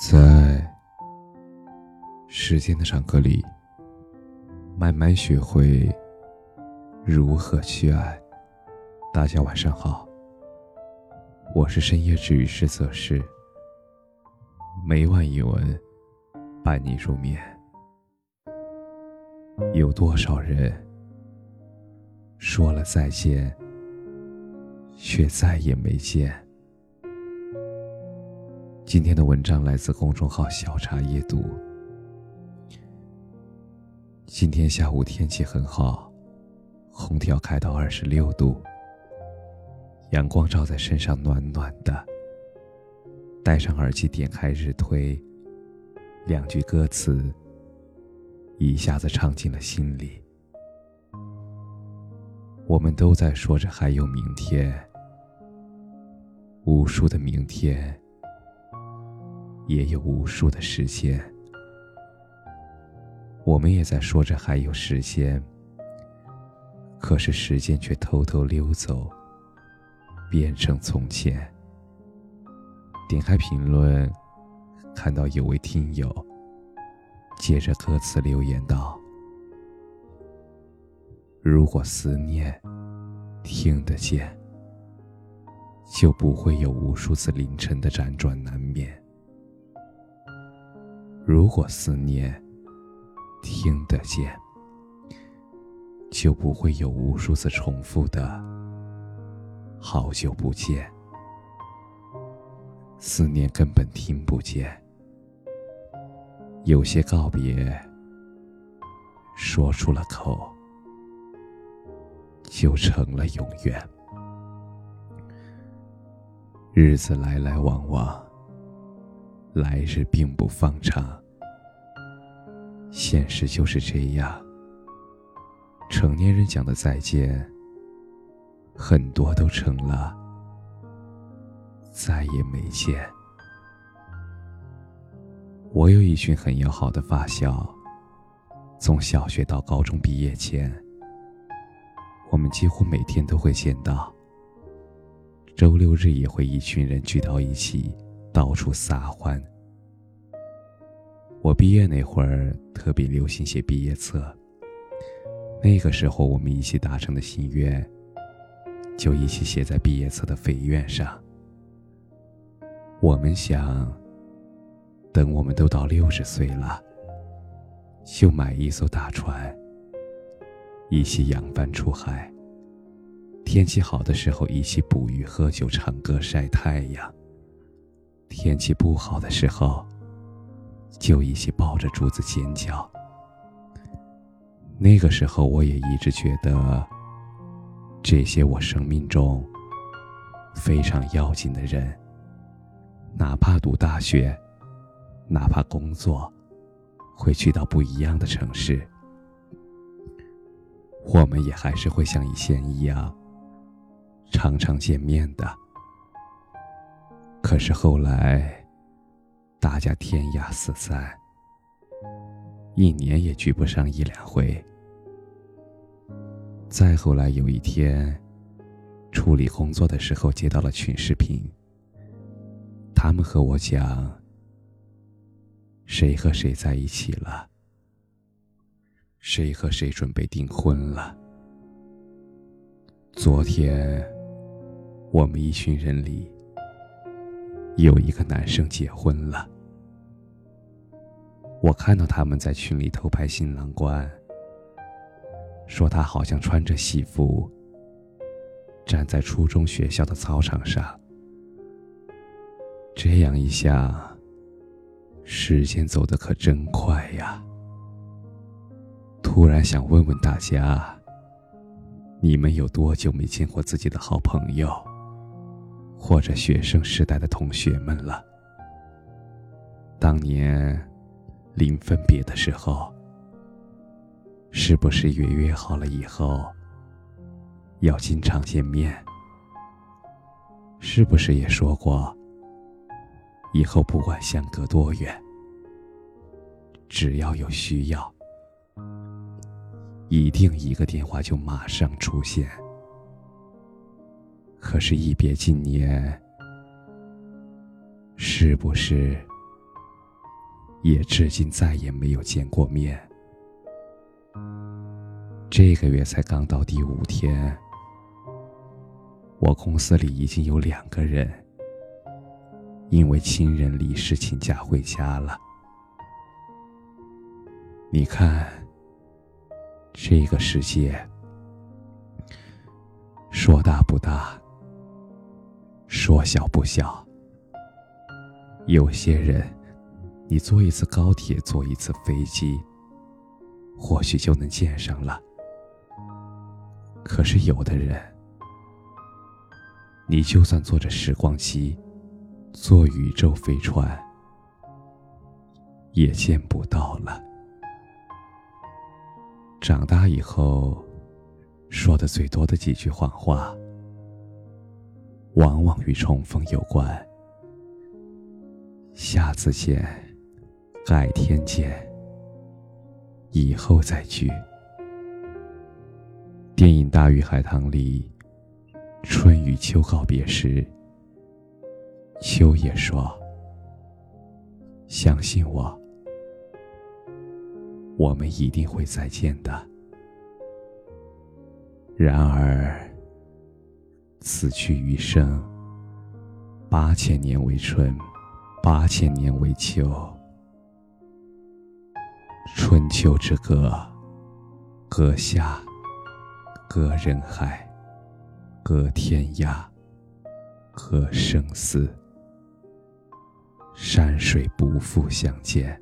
在时间的长河里，慢慢学会如何去爱。大家晚上好，我是深夜治愈师泽师，每晚一文伴你入眠。有多少人说了再见，却再也没见？今天的文章来自公众号“小茶夜读”。今天下午天气很好，空调开到二十六度，阳光照在身上暖暖的。戴上耳机，点开日推，两句歌词一下子唱进了心里。我们都在说着还有明天，无数的明天。也有无数的时间，我们也在说着还有时间，可是时间却偷偷溜走，变成从前。点开评论，看到有位听友接着歌词留言道：“如果思念听得见，就不会有无数次凌晨的辗转难眠。”如果思念听得见，就不会有无数次重复的“好久不见”。思念根本听不见，有些告别说出了口，就成了永远。日子来来往往。来日并不方长，现实就是这样。成年人讲的再见，很多都成了再也没见。我有一群很要好的发小，从小学到高中毕业前，我们几乎每天都会见到。周六日也会一群人聚到一起。到处撒欢。我毕业那会儿特别流行写毕业册，那个时候我们一起达成的心愿，就一起写在毕业册的扉页上。我们想，等我们都到六十岁了，就买一艘大船，一起扬帆出海。天气好的时候，一起捕鱼、喝酒、唱歌、晒太阳。天气不好的时候，就一起抱着竹子尖叫。那个时候，我也一直觉得，这些我生命中非常要紧的人，哪怕读大学，哪怕工作，会去到不一样的城市，我们也还是会像以前一样，常常见面的。可是后来，大家天涯四散，一年也聚不上一两回。再后来有一天，处理工作的时候接到了群视频，他们和我讲，谁和谁在一起了，谁和谁准备订婚了。昨天，我们一群人里。有一个男生结婚了，我看到他们在群里偷拍新郎官，说他好像穿着喜服，站在初中学校的操场上。这样一想，时间走得可真快呀！突然想问问大家，你们有多久没见过自己的好朋友？或者学生时代的同学们了。当年临分别的时候，是不是也约好了以后要经常见面？是不是也说过，以后不管相隔多远，只要有需要，一定一个电话就马上出现？可是，一别经年，是不是也至今再也没有见过面。这个月才刚到第五天，我公司里已经有两个人因为亲人离世请假回家了。你看，这个世界说大不大，说小不小。有些人，你坐一次高铁，坐一次飞机，或许就能见上了。可是有的人，你就算坐着时光机，坐宇宙飞船，也见不到了。长大以后，说的最多的几句谎话，往往与重逢有关。下次见，改天见，以后再聚。电影《大鱼海棠》里，春与秋告别时，秋也说：“相信我。”我们一定会再见的。然而，此去余生，八千年为春，八千年为秋。春秋之隔，隔夏，隔人海，隔天涯，隔生死。山水不复相见。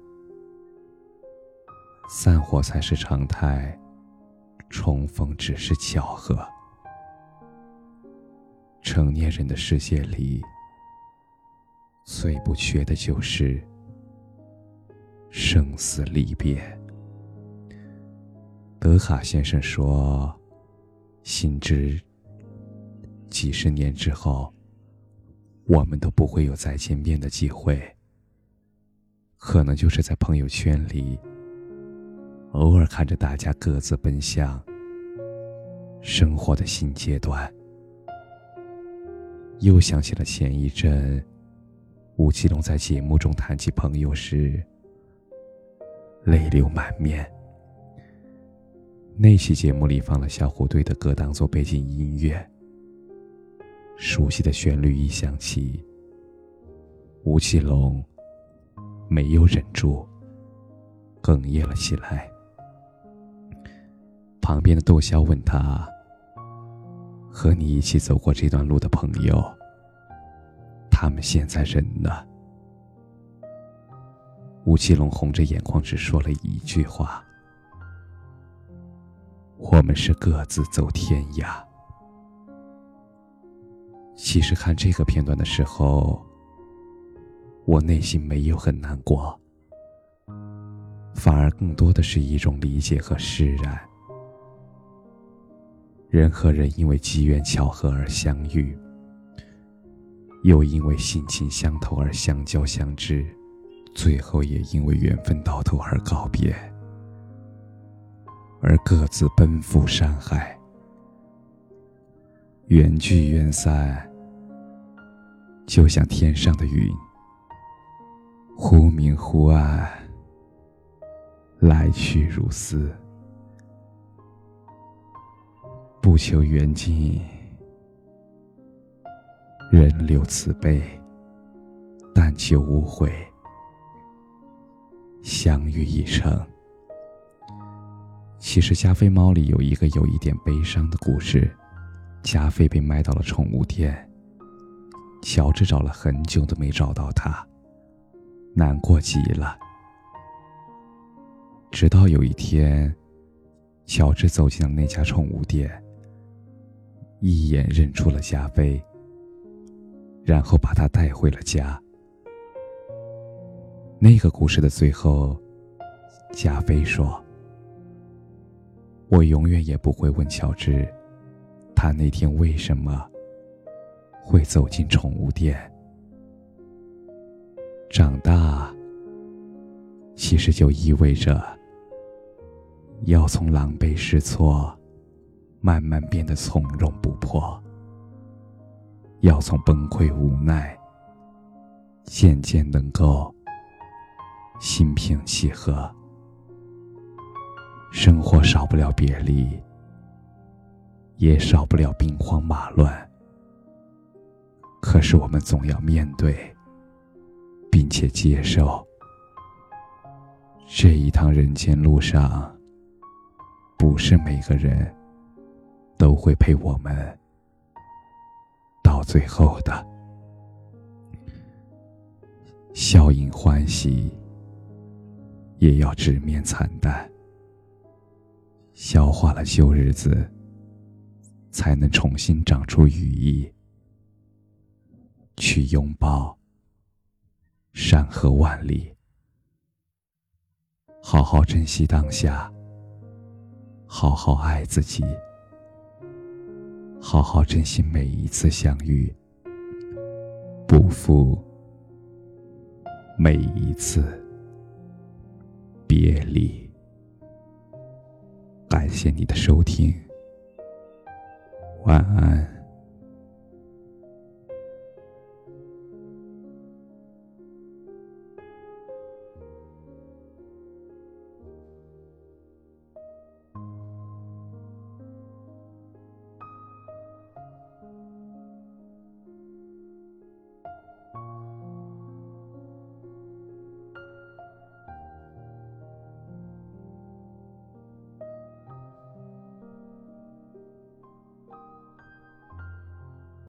散伙才是常态，重逢只是巧合。成年人的世界里，最不缺的就是生死离别。德卡先生说：“心知几十年之后，我们都不会有再见面的机会，可能就是在朋友圈里。”偶尔看着大家各自奔向生活的新阶段，又想起了前一阵吴奇隆在节目中谈起朋友时泪流满面。那期节目里放了小虎队的歌当做背景音乐，熟悉的旋律一响起，吴奇隆没有忍住，哽咽了起来。旁边的窦骁问他：“和你一起走过这段路的朋友，他们现在人呢？”吴奇隆红着眼眶，只说了一句话：“我们是各自走天涯。”其实看这个片段的时候，我内心没有很难过，反而更多的是一种理解和释然。人和人因为机缘巧合而相遇，又因为性情相投而相交相知，最后也因为缘分到头而告别，而各自奔赴山海，缘聚缘散，就像天上的云，忽明忽暗，来去如斯。不求缘尽，人留慈悲；但求无悔，相遇一生。其实加菲猫里有一个有一点悲伤的故事：加菲被卖到了宠物店，乔治找了很久都没找到他，难过极了。直到有一天，乔治走进了那家宠物店。一眼认出了加菲，然后把他带回了家。那个故事的最后，加菲说：“我永远也不会问乔治，他那天为什么会走进宠物店。长大，其实就意味着要从狼狈失措。”慢慢变得从容不迫，要从崩溃无奈，渐渐能够心平气和。生活少不了别离，也少不了兵荒马乱。可是我们总要面对，并且接受。这一趟人间路上，不是每个人都会陪我们到最后的。笑饮欢喜，也要直面惨淡。消化了旧日子，才能重新长出羽翼，去拥抱山河万里。好好珍惜当下，好好爱自己，好好珍惜每一次相遇，不负每一次别离。感谢你的收听，晚安。